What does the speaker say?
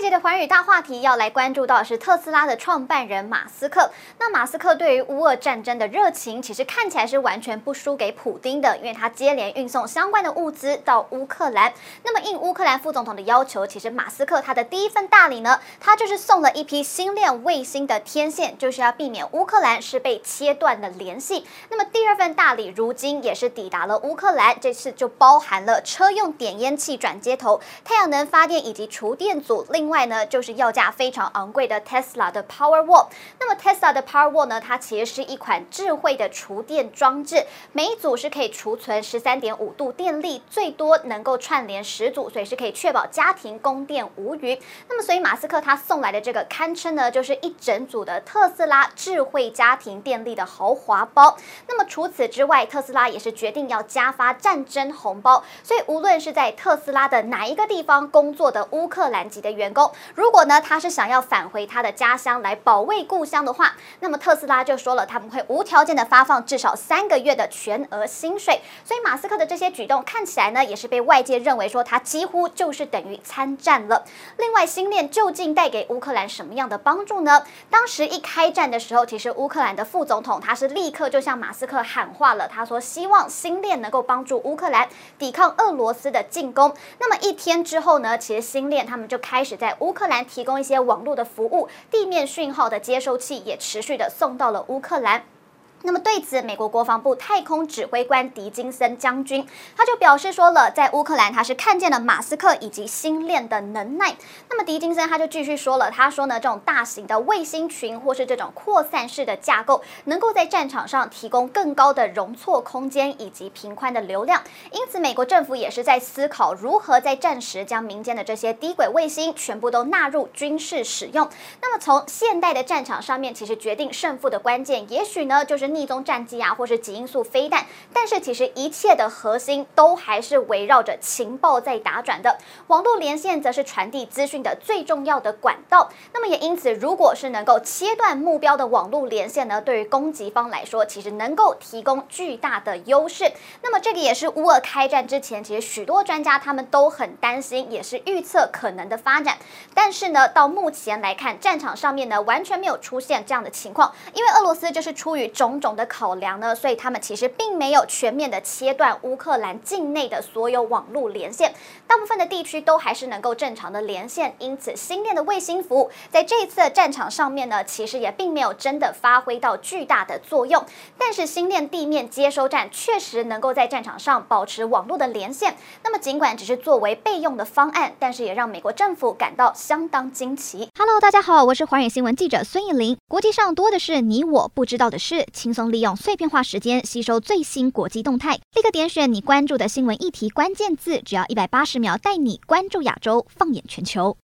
这节的寰宇大话题要来关注到是特斯拉的创办人马斯克。那马斯克对于乌俄战争的热情，其实看起来是完全不输给普丁的，因为他接连运送相关的物资到乌克兰。那么应乌克兰副总统的要求，其实马斯克他的第一份大礼呢，他就是送了一批星链卫星的天线，就是要避免乌克兰是被切断的联系。那么第二份大礼，如今也是抵达了乌克兰，这次就包含了车用点烟器转接头、太阳能发电以及厨电组，另外呢，就是要价非常昂贵的 Tesla 的 Powerwall。那么 Tesla 的 Powerwall 呢，它其实是一款智慧的储电装置，每一组是可以储存十三点五度电力，最多能够串联十组，所以是可以确保家庭供电无虞。那么，所以马斯克他送来的这个堪称呢，就是一整组的特斯拉智慧家庭电力的豪华包。那么除此之外，特斯拉也是决定要加发战争红包，所以无论是在特斯拉的哪一个地方工作的乌克兰籍的员工，如果呢，他是想要返回他的家乡来保卫故乡的话，那么特斯拉就说了，他们会无条件的发放至少三个月的全额薪水。所以马斯克的这些举动看起来呢，也是被外界认为说他几乎就是等于参战了。另外，星链究竟带给乌克兰什么样的帮助呢？当时一开战的时候，其实乌克兰的副总统他是立刻就向马斯克喊话了，他说希望星链能够帮助乌克兰抵抗俄罗斯的进攻。那么一天之后呢，其实星链他们就开始在乌克兰。提供一些网络的服务，地面讯号的接收器也持续的送到了乌克兰。那么对此，美国国防部太空指挥官狄金森将军他就表示说了，在乌克兰他是看见了马斯克以及星链的能耐。那么狄金森他就继续说了，他说呢，这种大型的卫星群或是这种扩散式的架构，能够在战场上提供更高的容错空间以及频宽的流量。因此，美国政府也是在思考如何在战时将民间的这些低轨卫星全部都纳入军事使用。那么从现代的战场上面，其实决定胜负的关键，也许呢就是。逆踪战机啊，或是极音速飞弹，但是其实一切的核心都还是围绕着情报在打转的。网络连线则是传递资讯的最重要的管道。那么也因此，如果是能够切断目标的网络连线呢，对于攻击方来说，其实能够提供巨大的优势。那么这个也是乌俄开战之前，其实许多专家他们都很担心，也是预测可能的发展。但是呢，到目前来看，战场上面呢完全没有出现这样的情况，因为俄罗斯就是出于种。种的考量呢，所以他们其实并没有全面的切断乌克兰境内的所有网络连线，大部分的地区都还是能够正常的连线。因此，星链的卫星服务在这一次的战场上面呢，其实也并没有真的发挥到巨大的作用。但是，星链地面接收站确实能够在战场上保持网络的连线。那么，尽管只是作为备用的方案，但是也让美国政府感到相当惊奇。Hello，大家好，我是寰宇新闻记者孙艺林。国际上多的是你我不知道的事，情。轻松利用碎片化时间吸收最新国际动态，立刻点选你关注的新闻议题关键字，只要一百八十秒，带你关注亚洲，放眼全球。